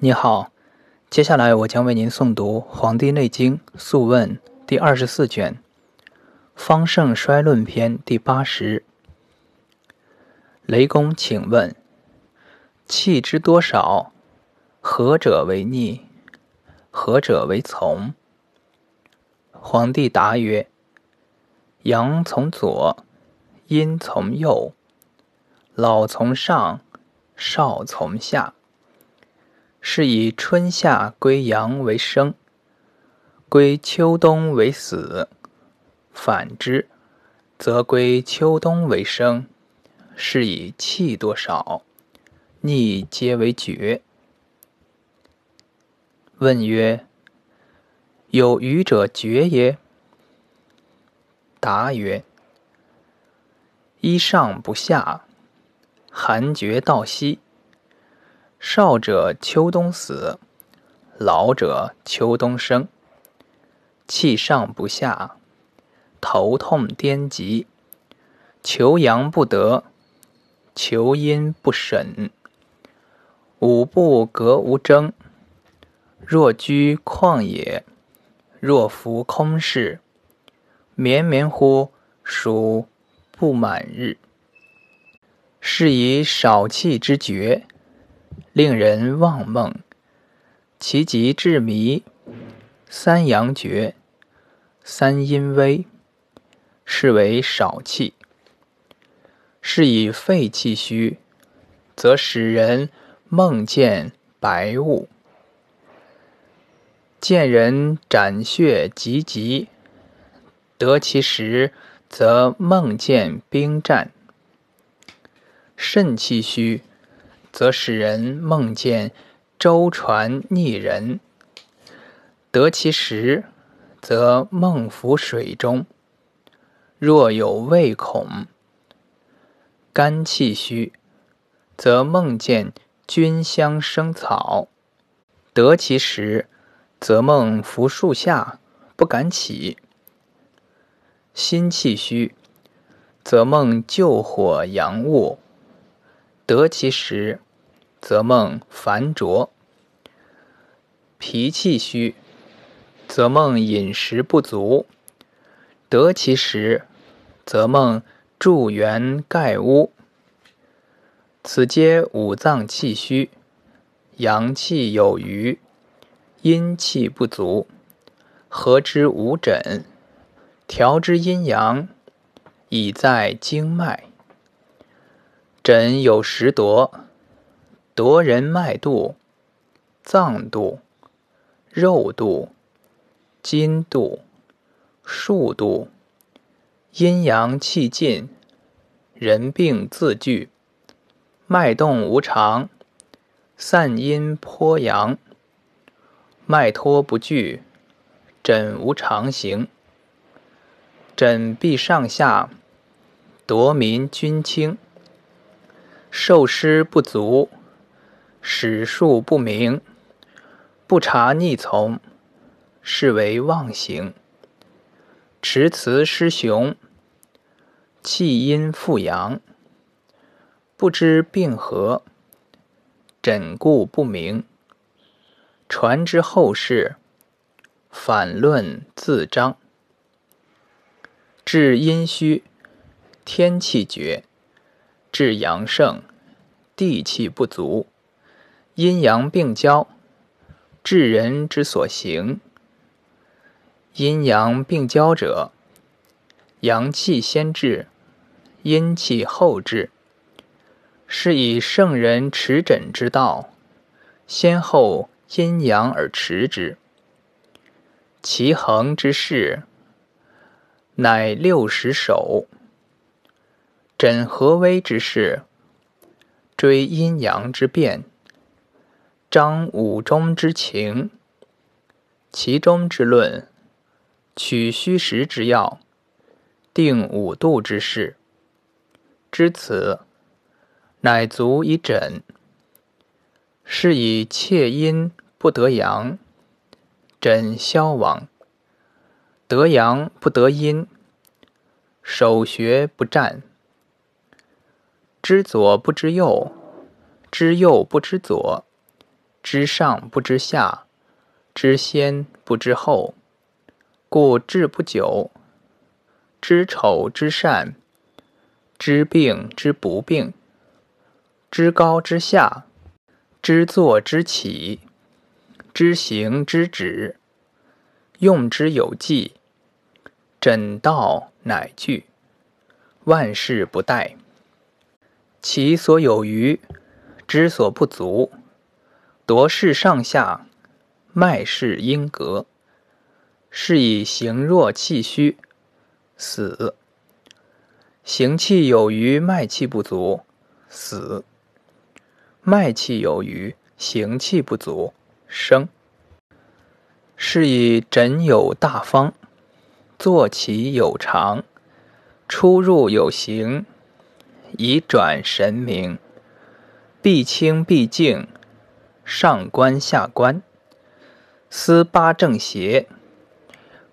你好，接下来我将为您诵读《黄帝内经·素问》第二十四卷《方盛衰论篇》第八十。雷公，请问：气之多少，何者为逆？何者为从？皇帝答曰：阳从左，阴从右，老从上，少从下。是以春夏归阳为生，归秋冬为死；反之，则归秋冬为生。是以气多少，逆皆为绝。问曰：有余者绝也？答曰：一上不下，寒绝到西。少者秋冬死，老者秋冬生。气上不下，头痛颠急，求阳不得，求阴不审。五步格无争，若居旷野，若浮空室，绵绵乎属不满日。是以少气之绝。令人妄梦，其极致迷。三阳绝，三阴微，是为少气。是以肺气虚，则使人梦见白雾；见人斩血急急，得其时，则梦见兵战。肾气虚。则使人梦见舟船逆人，得其时，则梦浮水中。若有胃恐，肝气虚，则梦见菌香生草，得其时，则梦伏树下，不敢起。心气虚，则梦救火阳物，得其时。则梦烦浊，脾气虚，则梦饮食不足；得其时，则梦助元盖屋。此皆五脏气虚，阳气有余，阴气不足，合之五诊，调之阴阳，以在经脉。诊有十夺。夺人脉度、脏度、肉度、筋度、数度、阴阳气尽、人病自具、脉动无常、散阴颇阳、脉脱不聚、诊无常形、诊必上下、夺民君轻、受湿不足。史数不明，不察逆从，是为妄行；持辞失雄，气阴复阳，不知病何，诊故不明，传之后世，反论自彰。治阴虚，天气绝；治阳盛，地气不足。阴阳并交，治人之所行。阴阳并交者，阳气先至，阴气后至。是以圣人持诊之道，先后阴阳而持之。其恒之事，乃六十首。诊合微之事，追阴阳之变。张五中之情，其中之论，取虚实之要，定五度之事。知此，乃足以诊。是以切阴不得阳，诊消亡；得阳不得阴，守学不战。知左不知右，知右不知左。知上不知下，知先不知后，故治不久。知丑知善，知病知不病，知高知下，知坐知起，知行知止，用之有纪，诊道乃具，万事不殆。其所有余，知所不足，夺势上下，脉势阴隔，是以形弱气虚。死，行气有余，脉气不足，死；脉气有余，行气不足，生。是以诊有大方，坐起有常，出入有形，以转神明，必清必静，上观下观，思八正邪，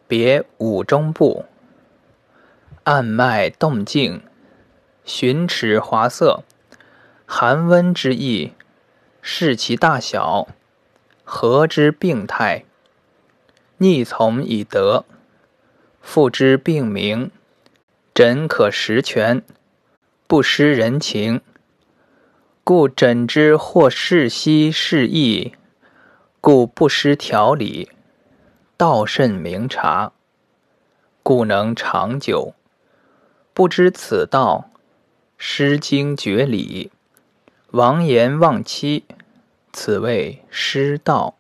别五中部。按脉动静，寻齿滑涩，寒温之意，视其大小，合之病态，逆从以得，复之病名，诊可实全，不失人情，故诊之或是悉是意，故不失条理，道甚明察，故能长久。不知此道，失经绝理，亡言忘妻，此谓失道。